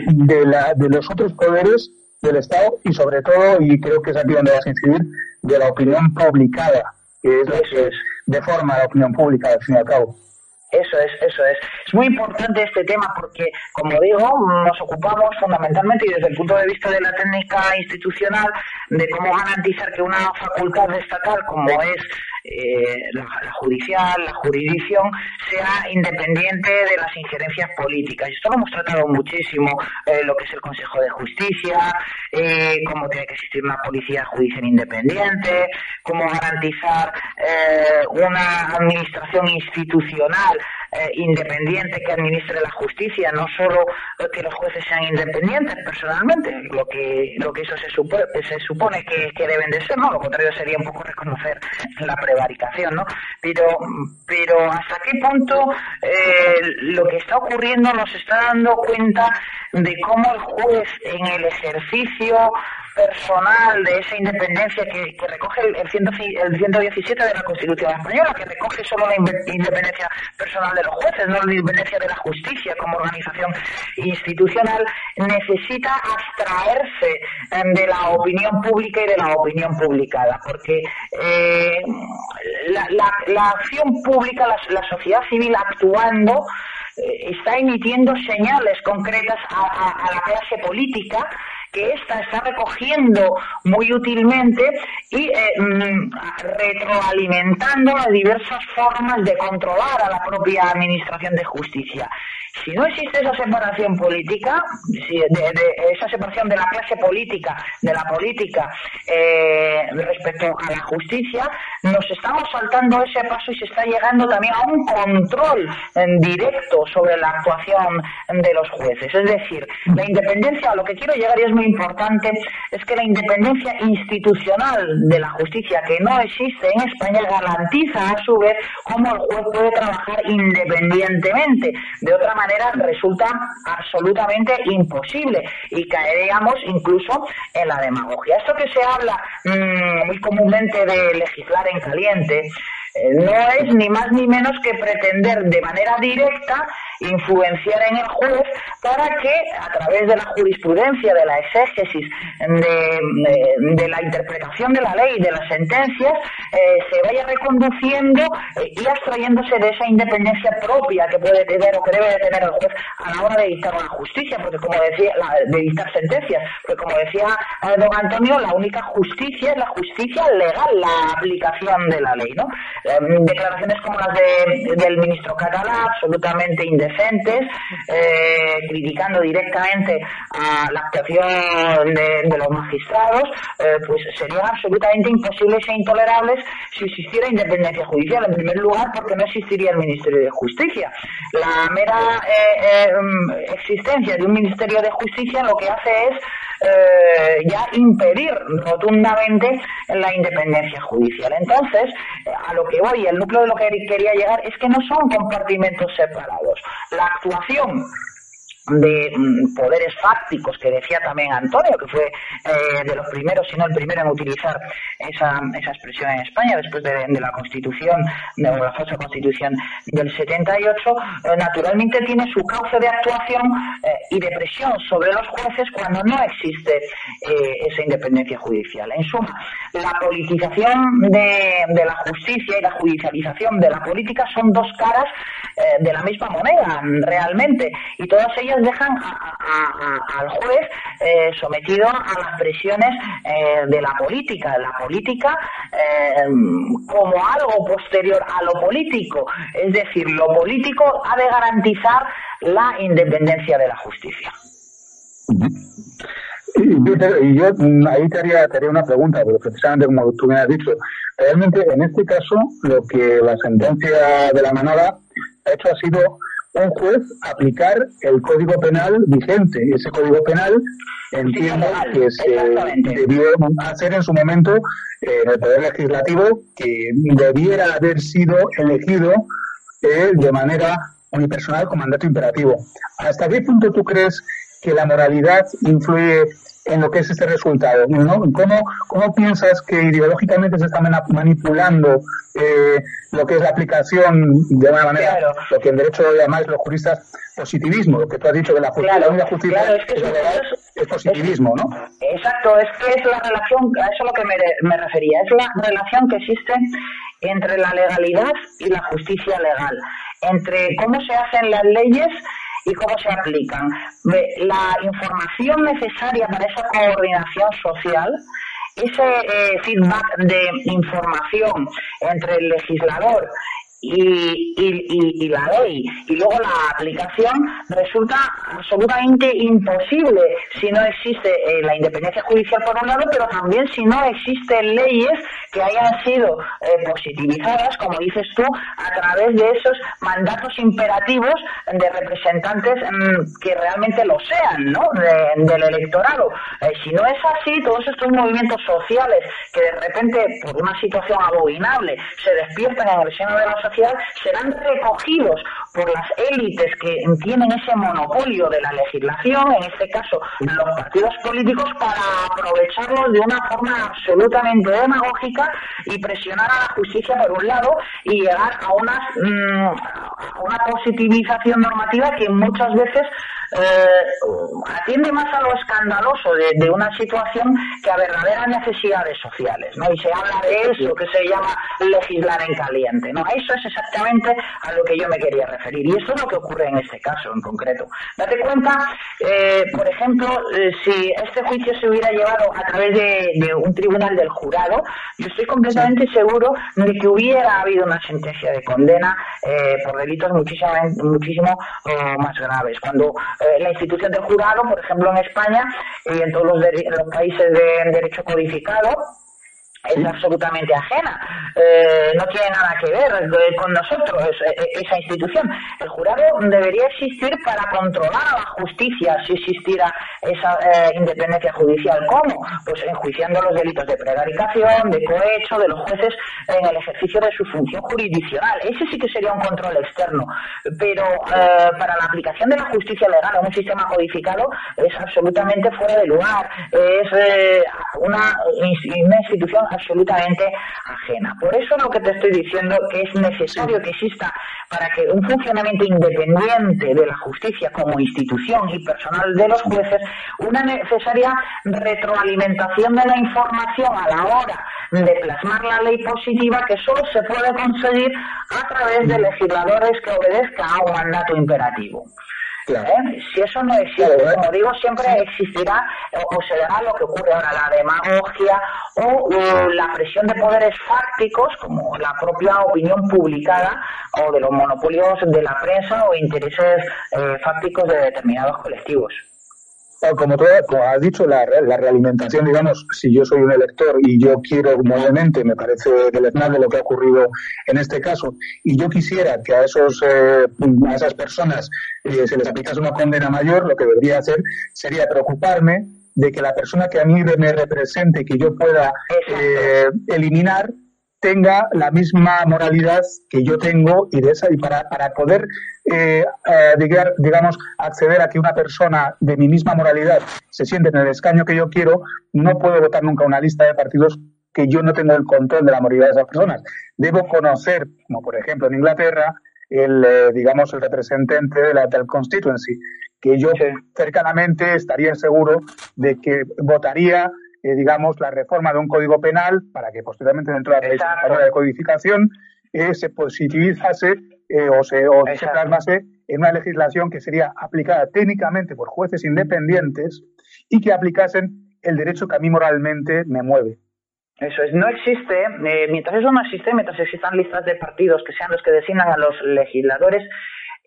de, la, de los otros poderes del Estado y sobre todo, y creo que es aquí donde vas a incidir, de la opinión publicada, que es la que deforma la opinión pública al fin y al cabo. Eso es, eso es. Es muy importante este tema porque, como digo, nos ocupamos fundamentalmente y desde el punto de vista de la técnica institucional de cómo garantizar que una facultad estatal como es eh, la, judicial, la jurisdicción, sea independiente de las injerencias políticas. Y esto lo hemos tratado muchísimo, eh, lo que es el Consejo de Justicia, eh, cómo tiene que existir una policía judicial independiente, cómo garantizar eh, una administración institucional eh, independiente que administre la justicia, no solo que los jueces sean independientes personalmente, lo que lo que eso se supone, se supone que, deben de ser, no, lo contrario sería un poco reconocer la prevaricación, ¿no? Pero pero hasta qué punto eh, lo que está ocurriendo nos está dando cuenta de cómo el juez en el ejercicio personal de esa independencia que, recoge el, el, 117 de la Constitución española, que recoge solo la independencia personal de los jueces, no la independencia de la justicia como organización institucional, necesita abstraerse em, de la opinión pública y de la opinión publicada, porque eh, la, acción pública, la, sociedad civil actuando, eh, está emitiendo señales concretas a la clase política que ésta está recogiendo muy útilmente y eh, mm, retroalimentando las diversas formas de controlar a la propia Administración de Justicia. Si no existe esa separación política, esa separación de la clase política, de la política eh, respecto a la justicia, nos estamos saltando ese paso y se está llegando también a un control directo sobre la actuación de los jueces. Es decir, la independencia, a lo que quiero llegar y es muy importante, es que la independencia institucional de la justicia que no existe en España garantiza a su vez cómo el juez puede trabajar independientemente. De otra manera resulta absolutamente imposible y caeríamos incluso en la demagogia. Esto que se habla mm, muy comúnmente de legislar en caliente, eh, no es ni más ni menos que pretender de manera directa influenciar en el juez para que a través de la jurisprudencia, de la exégesis, de, la interpretación de la ley, de las sentencias, eh, se vaya reconduciendo eh, y abstrayéndose de esa independencia propia que puede tener o que debe de tener el juez a la hora de dictar una justicia, porque como decía, de dictar sentencias, porque como decía don Antonio, la única justicia es la justicia legal, la aplicación de la ley, ¿no? Declaraciones como las de, del ministro catalán, absolutamente indecentes, eh, criticando directamente a la actuación de, los magistrados, eh, pues serían absolutamente imposibles e intolerables si existiera independencia judicial. En primer lugar, porque no existiría el Ministerio de Justicia. La mera eh, em, existencia de un Ministerio de Justicia lo que hace es eh, ya impedir rotundamente la independencia judicial. Entonces, a lo que voy, el núcleo de lo que quería llegar es que no son compartimentos separados. La actuación de mm, poderes fácticos que decía también Antonio, que fue eh, de los primeros, si no el primero en utilizar esa, esa expresión en España después de, la Constitución, de la falsa Constitución del 78, eh, naturalmente tiene su cauce de actuación eh, y de presión sobre los jueces cuando no existe esa independencia judicial. En suma, la politización de la justicia y la judicialización de la política son dos caras de la misma moneda, realmente, y todas ellas dejan al juez eh, sometido a las presiones eh, de la política, la política eh, como algo posterior a lo político, es decir, lo político ha de garantizar la independencia de la justicia. Y yo, ahí te haría, una pregunta, porque precisamente como tú me has dicho, realmente en este caso lo que la sentencia de la manada ha hecho ha sido un juez aplicar el código penal vigente. Ese código penal entiendo que se debió hacer en su momento en el Poder Legislativo, que debiera haber sido elegido eh, de manera unipersonal como mandato imperativo. ¿Hasta qué punto tú crees que la moralidad influye en lo que es este resultado. ¿no? ¿Cómo, ¿Cómo piensas que ideológicamente se está manipulando eh, lo que es la aplicación de una manera, lo que en derecho llamáis los juristas positivismo, lo que tú has dicho de la justicia, la justicia es, positivismo, ¿no? Exacto, es que es la relación, a eso es lo que me, me refería, es la relación que existe entre la legalidad y la justicia legal, entre cómo se hacen las leyes y cómo se aplican. La información necesaria para esa coordinación social, ese eh, feedback de información entre el legislador y, y, y, la ley y luego la aplicación resulta absolutamente imposible si no existe eh, la independencia judicial por un lado, pero también si no existen leyes que hayan sido eh, positivizadas, como dices tú, a través de esos mandatos imperativos de representantes mm, que realmente lo sean, ¿no? del electorado. Eh, si no es así, todos estos movimientos sociales que de repente, por una situación abominable, se despiertan en el seno de la sociedad, serán recogidos por las élites que tienen ese monopolio de la legislación, en este caso los partidos políticos, para aprovecharlo de una forma absolutamente demagógica y presionar a la justicia por un lado y llegar a, unas, mm, una positivización normativa que muchas veces eh, atiende más a lo escandaloso de, una situación que a verdaderas necesidades sociales, ¿no? Y se habla de eso que se llama legislar en caliente, ¿no? Eso es exactamente a lo que yo me quería referir y eso es lo que ocurre en este caso en concreto. Date cuenta, eh, por ejemplo, eh, si este juicio se hubiera llevado a través de, un tribunal del jurado, yo estoy completamente seguro de que hubiera habido una sentencia de condena eh, por delitos muchísimo, muchísimo más graves. Cuando la institución del jurado, por ejemplo en España y en todos los, los países de derecho codificado, es absolutamente ajena, eh, no tiene nada que ver eh, con nosotros, eh, esa institución. El jurado debería existir para controlar a la justicia si existiera esa independencia judicial. ¿Cómo? Pues enjuiciando los delitos de prevaricación, de cohecho, de los jueces en el ejercicio de su función jurisdiccional. Ese sí que sería un control externo, pero para la aplicación de la justicia legal en un sistema codificado es absolutamente fuera de lugar. Es una, una institución absolutamente ajena. Por eso lo que te estoy diciendo que es necesario que exista para que un funcionamiento independiente de la justicia como institución y personal de los jueces, una necesaria retroalimentación de la información a la hora de plasmar la ley positiva que solo se puede conseguir a través de legisladores que obedezcan a un mandato imperativo. ¿Eh? Si eso no existe, como digo, siempre existirá o se dará lo que ocurre ahora, la demagogia o la presión de poderes fácticos, como la propia opinión publicada o de los monopolios de la prensa o intereses eh, fácticos de determinados colectivos como tú has dicho, la, la, realimentación, digamos, si yo soy un elector y yo quiero nuevamente, me parece deleznable lo que ha ocurrido en este caso, y yo quisiera que a, esos, eh, a esas personas eh, se les aplicase una condena mayor, lo que debería hacer sería preocuparme de que la persona que a mí me represente, que yo pueda eh, eliminar, tenga la misma moralidad que yo tengo y de esa y para, para poder eh, eh digamos acceder a que una persona de mi misma moralidad se siente en el escaño que yo quiero no puedo votar nunca una lista de partidos que yo no tengo el control de la moralidad de esas personas. Debo conocer como por ejemplo en Inglaterra el eh, digamos el representante de la del constituency que yo cercanamente estaría seguro de que votaría eh, digamos, la reforma de un código penal para que posteriormente dentro de la ley de codificación eh, se positivizase eh, o, se, o se plasmase en una legislación que sería aplicada técnicamente por jueces independientes y que aplicasen el derecho que a mí moralmente me mueve. Eso es, no existe, mientras eso no existe, mientras existan listas de partidos que sean los que designan a los legisladores,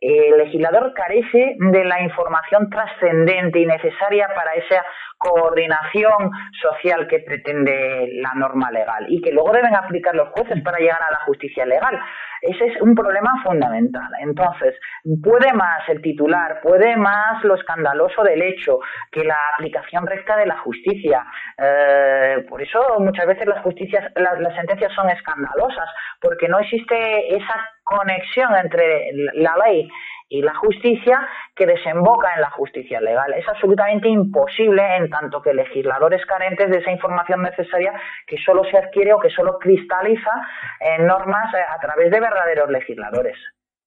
el legislador carece de la información trascendente y necesaria para esa coordinación social que pretende la norma legal y que luego deben aplicar los jueces para llegar a la justicia legal. Ese es un problema fundamental. Entonces, puede más el titular, puede más lo escandaloso del hecho que la aplicación recta de la justicia. Eh, por eso muchas veces las, justicias, las sentencias son escandalosas, porque no existe esa conexión entre la ley y la justicia que desemboca en la justicia legal. Es absolutamente imposible en tanto que legisladores carentes de esa información necesaria que solo se adquiere o que solo cristaliza en normas eh, a través de verdaderos legisladores.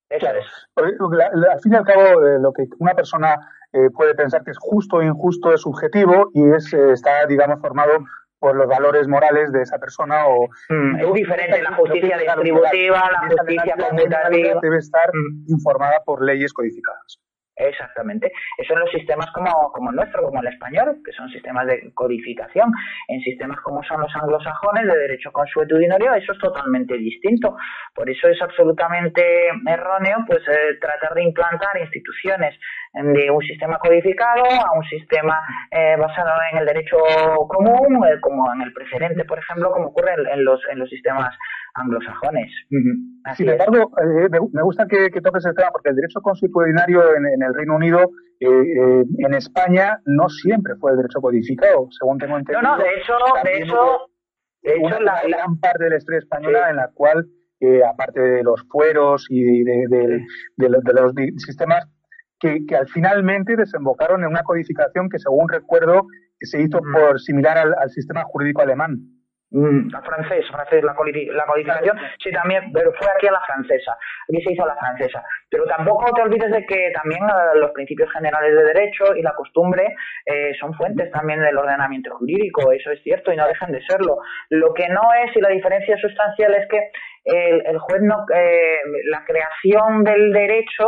Eso es. al fin y al cabo, eh, lo que una persona eh, puede pensar que es justo o injusto es subjetivo y es está, digamos, formado por los valores morales de esa persona o mm, es diferente la justicia distributiva la justicia conmutativa debe estar mm. informada por leyes codificadas Exactamente. Eso en los sistemas como, como el nuestro, como el español, que son sistemas de codificación. En sistemas como son los anglosajones, de derecho consuetudinario, eso es totalmente distinto. Por eso es absolutamente erróneo pues eh, tratar de implantar instituciones de un sistema codificado a un sistema eh, basado en el derecho común, eh, como en el preferente, por ejemplo, como ocurre en, los, en los sistemas anglosajones. Sin embargo, eh, me, gusta que, toques el tema porque el derecho consuetudinario en, en el Reino Unido, en España, no siempre fue el derecho codificado, según tengo entendido. No, no, de hecho, de hecho, de hecho la, gran parte de la historia española en la cual eh, aparte de los fueros y de, los, sistemas que, que al finalmente desembocaron en una codificación que, según recuerdo, se hizo por similar al sistema jurídico alemán. Mm, la francesa, francés, la, la codificación, sí también, pero fue aquí a la francesa, aquí se hizo a la francesa. Pero tampoco te olvides de que también eh, los principios generales de derecho y la costumbre eh, son fuentes también del ordenamiento jurídico, eso es cierto y no dejan de serlo. Lo que no es, y la diferencia sustancial es que el, el juez no, eh, la creación del derecho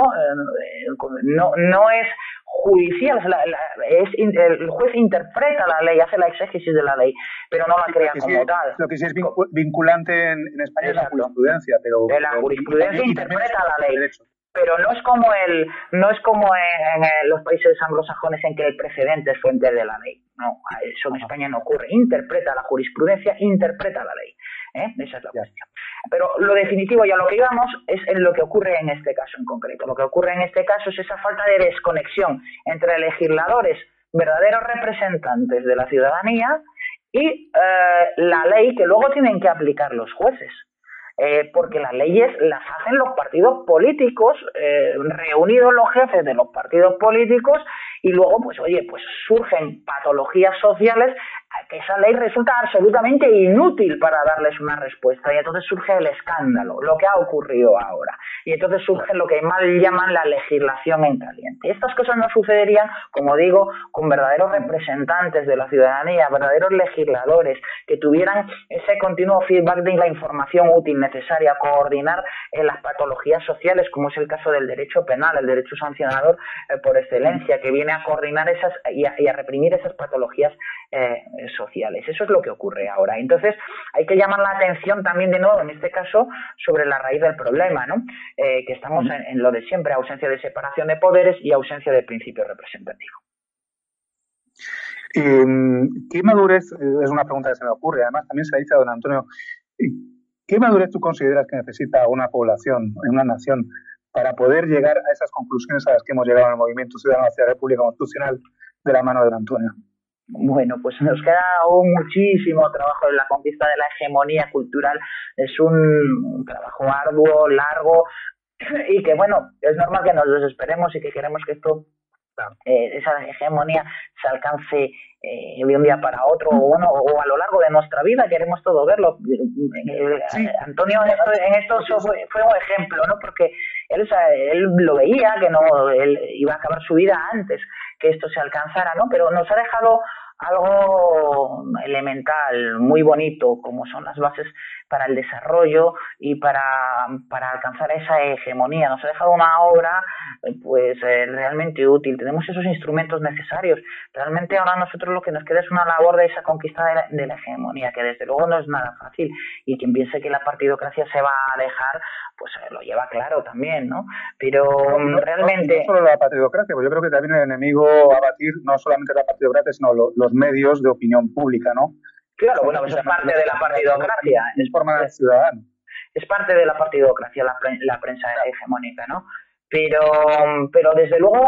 no, no es judicial, es, el juez interpreta la ley, hace la exégesis de la ley, pero no la crea como tal. Lo que sí es vinculante en, España es la jurisprudencia, pero... la jurisprudencia interpreta la ley. Pero no es como el, no es como en, los países anglosajones en que el precedente es fuente de la ley. No, eso en España no ocurre. Interpreta la jurisprudencia, interpreta la ley. ¿Eh? Esa es la cuestión. Pero lo definitivo y a lo que íbamos es en lo que ocurre en este caso en concreto. Lo que ocurre en este caso es esa falta de desconexión entre legisladores, verdaderos representantes de la ciudadanía, y eh, la ley que luego tienen que aplicar los jueces. Eh, porque las leyes las hacen los partidos políticos, reunidos los jefes de los partidos políticos, y luego, pues oye, pues surgen patologías sociales que esa ley resulta absolutamente inútil para darles una respuesta y entonces surge el escándalo, lo que ha ocurrido ahora. Y entonces surge lo que mal llaman la legislación en caliente. Y estas cosas no sucederían, como digo, con verdaderos representantes de la ciudadanía, verdaderos legisladores que tuvieran ese continuo feedback de la información útil necesaria, a coordinar en las patologías sociales, como es el caso del derecho penal, el derecho sancionador eh, por excelencia, que viene a coordinar esas y a, reprimir esas patologías eh, sociales. Eso es lo que ocurre ahora. Entonces, hay que llamar la atención también de nuevo, en este caso, sobre la raíz del problema, ¿no? Eh, que estamos en, lo de siempre, ausencia de separación de poderes y ausencia de principio representativo. ¿Qué madurez, eh, es una pregunta que se me ocurre, además también se la dice a don Antonio, ¿qué madurez tú consideras que necesita una población, una nación, para poder llegar a esas conclusiones a las que hemos llegado en el movimiento ciudadano hacia la República Constitucional de la mano de don Antonio? Bueno, pues nos queda aún muchísimo trabajo en la conquista de la hegemonía cultural. Es un trabajo arduo, largo y que, bueno, es normal que nos desesperemos y que queremos que esto, eh, esa hegemonía se alcance eh, de un día para otro o, bueno, o a lo largo de nuestra vida. Queremos todo verlo. Antonio en esto, fue, fue, un ejemplo, ¿no? Porque él, él lo veía, que no él iba a acabar su vida antes que esto se alcanzara, ¿no? Pero nos ha dejado algo elemental, muy bonito, como son las bases para el desarrollo y para, para alcanzar esa hegemonía. Nos ha dejado una obra pues eh, realmente útil. Tenemos esos instrumentos necesarios. Realmente ahora nosotros lo que nos queda es una labor de esa conquista de la, hegemonía, que desde luego no es nada fácil. Y quien piense que la partidocracia se va a alejar, pues eh, lo lleva claro también, ¿no? Pero realmente... No, solo la partidocracia, pues yo creo que también el enemigo a batir no solamente la partidocracia, sino los medios de opinión pública, ¿no? Claro, bueno, pues es parte de la partidocracia. Es forma de ciudadano. Es parte de la partidocracia, la, la prensa hegemónica, ¿no? Pero, pero desde luego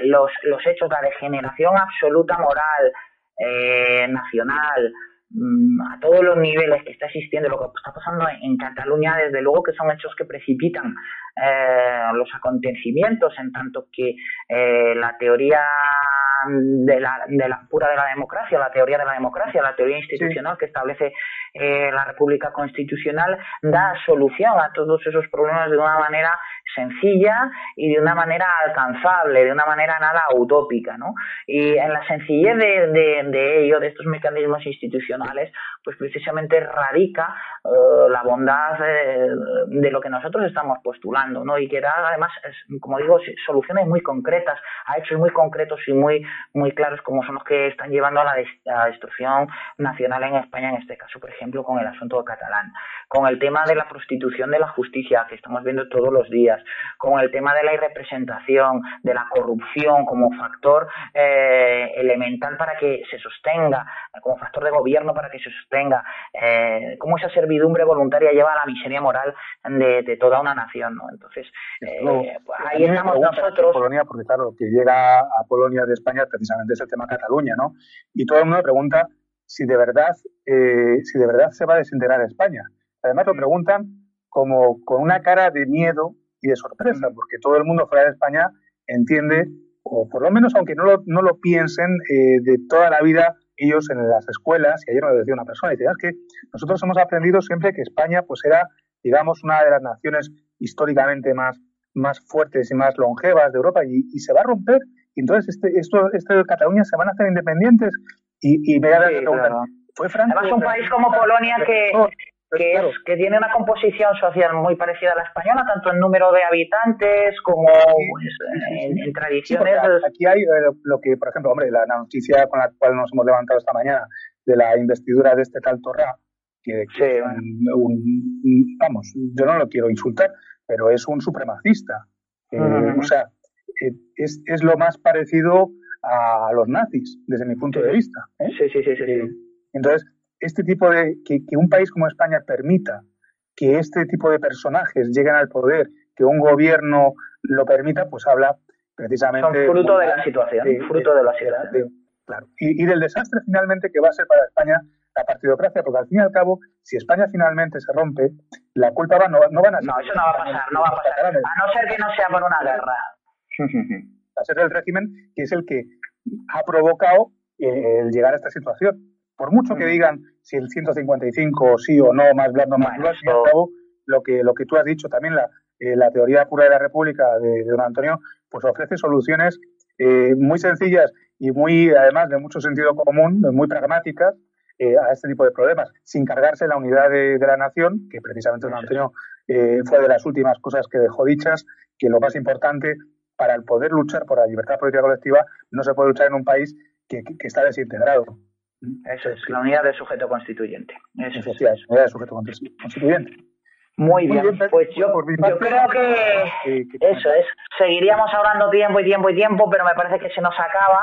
los, los hechos, la degeneración absoluta moral, eh, nacional, mm, a todos los niveles que está existiendo, lo que está pasando en Cataluña, desde luego que son hechos que precipitan eh, los acontecimientos, en tanto que eh, la teoría de la, de la pura de la democracia, la teoría de la democracia, la teoría institucional que establece eh, la República Constitucional, da solución a todos esos problemas de una manera sencilla y de una manera alcanzable, de una manera nada utópica, ¿no? Y en la sencillez de, ello, de estos mecanismos institucionales, pues precisamente radica eh, la bondad eh, de lo que nosotros estamos postulando, ¿no? Y que da además, como digo, soluciones muy concretas, a hechos muy concretos y muy, muy claros como son los que están llevando a la, destrucción nacional en España, en este caso, por ejemplo, con el asunto catalán, con el tema de la prostitución de la justicia que estamos viendo todos los días, con el tema de la irrepresentación, de la corrupción como factor eh, elemental para que se sostenga, como factor de gobierno para que se sostenga, eh, cómo esa servidumbre voluntaria lleva a la miseria moral de, toda una nación, ¿no? Entonces, eh, pues ahí estamos nosotros. Polonia, porque claro, que llega a Polonia de España precisamente es el tema Cataluña, ¿no? Y todo el mundo pregunta si de verdad, eh, si de verdad se va a desintegrar España. Además lo preguntan como con una cara de miedo y de sorpresa, porque todo el mundo fuera de España entiende, o por lo menos aunque no lo, no lo piensen, eh, de toda la vida ellos en las escuelas, y ayer me lo decía una persona, y decía, es que nosotros hemos aprendido siempre que España pues era, digamos, una de las naciones históricamente más, más fuertes y más longevas de Europa, y, y se va a romper, y entonces este, esto, este de Cataluña se van a hacer independientes, y, y me da sí, ¿fue Franco? Además, un país como Polonia que, que, es, que tiene una composición social muy parecida a la española, tanto en número de habitantes como pues, en, en, tradiciones. Sí, aquí hay eh, lo que, por ejemplo, hombre, la, noticia con la cual nos hemos levantado esta mañana de la investidura de este tal Torra, que, que sí, un, un, vamos, yo no lo quiero insultar, pero es un supremacista. Eh, uh -huh. O sea, eh, es, es, lo más parecido a los nazis, desde mi punto sí. de vista. ¿eh? Sí, sí, sí, sí. Entonces, este tipo de, que, que, un país como España permita que este tipo de personajes lleguen al poder, que un gobierno lo permita, pues habla precisamente... Son fruto de la situación, de, fruto de, de la situación. De, claro. Y, y, del desastre finalmente que va a ser para España la partidocracia, porque al fin y al cabo, si España finalmente se rompe, la culpa va, no, no van a ser... No, eso no va a pasar, no va a pasar, a no ser que no sea por una guerra. Va a ser el régimen que es el que ha provocado eh, el llegar a esta situación por mucho que digan si el 155 sí o no, más blando, más blando, al fin y al cabo, lo que, lo que tú has dicho también, la, eh, la teoría pura de la República de, de don Antonio, pues ofrece soluciones eh, muy sencillas y muy, además, de mucho sentido común, muy pragmáticas eh, a este tipo de problemas, sin cargarse la unidad de, de la nación, que precisamente don Antonio eh, fue de las últimas cosas que dejó dichas, que lo más importante para el poder luchar por la libertad política colectiva no se puede luchar en un país que, que, que está desintegrado. Eso es, la unidad del sujeto constituyente. Eso es. Sí, unidad del sujeto constituyente. Muy bien, Muy bien pues yo, yo creo que, que, que eso es. Seguiríamos hablando tiempo y tiempo y tiempo, pero me parece que se nos acaba.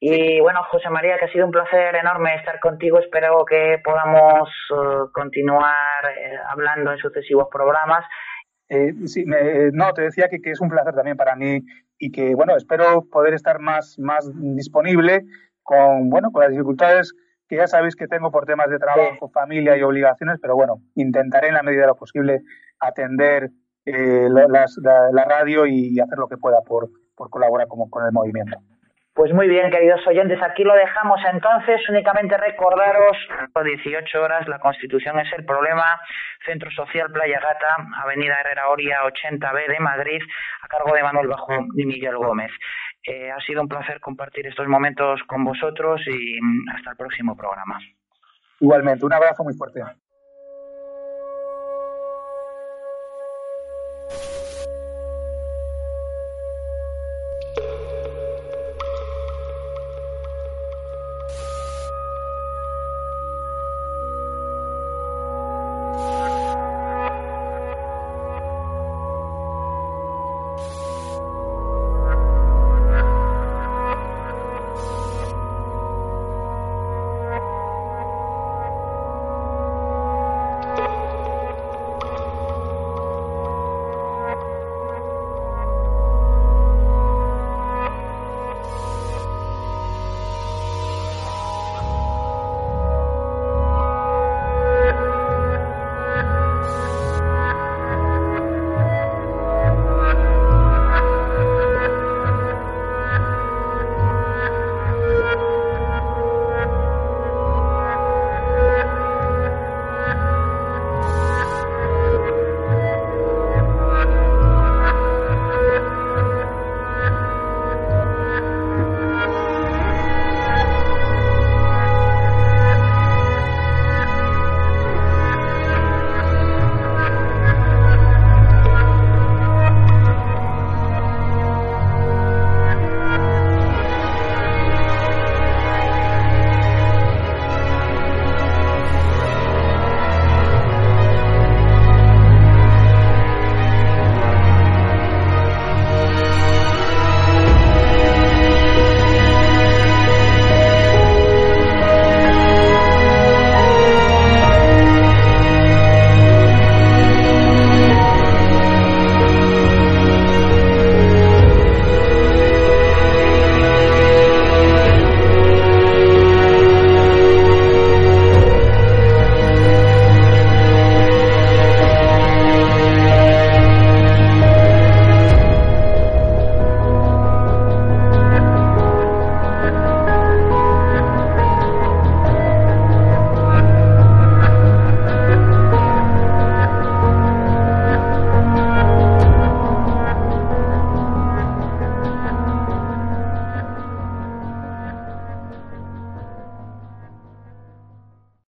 Y bueno, José María, que ha sido un placer enorme estar contigo. Espero que podamos uh, continuar eh, hablando en sucesivos programas. Eh, sí, me, no, te decía que, que, es un placer también para mí y que, bueno, espero poder estar más, más disponible con, bueno, con las dificultades que ya sabéis que tengo por temas de trabajo, familia y obligaciones, pero bueno, intentaré en la medida de lo posible atender eh, las, la, la, radio y hacer lo que pueda por, por colaborar como, con el movimiento. Pues muy bien, queridos oyentes, aquí lo dejamos entonces. Únicamente recordaros, 18 horas, la Constitución es el problema. Centro Social Playa Gata, Avenida Herrera Oria 80B de Madrid, a cargo de Manuel Bajo y Miguel Gómez. Eh, ha sido un placer compartir estos momentos con vosotros y hasta el próximo programa. Igualmente, un abrazo muy fuerte.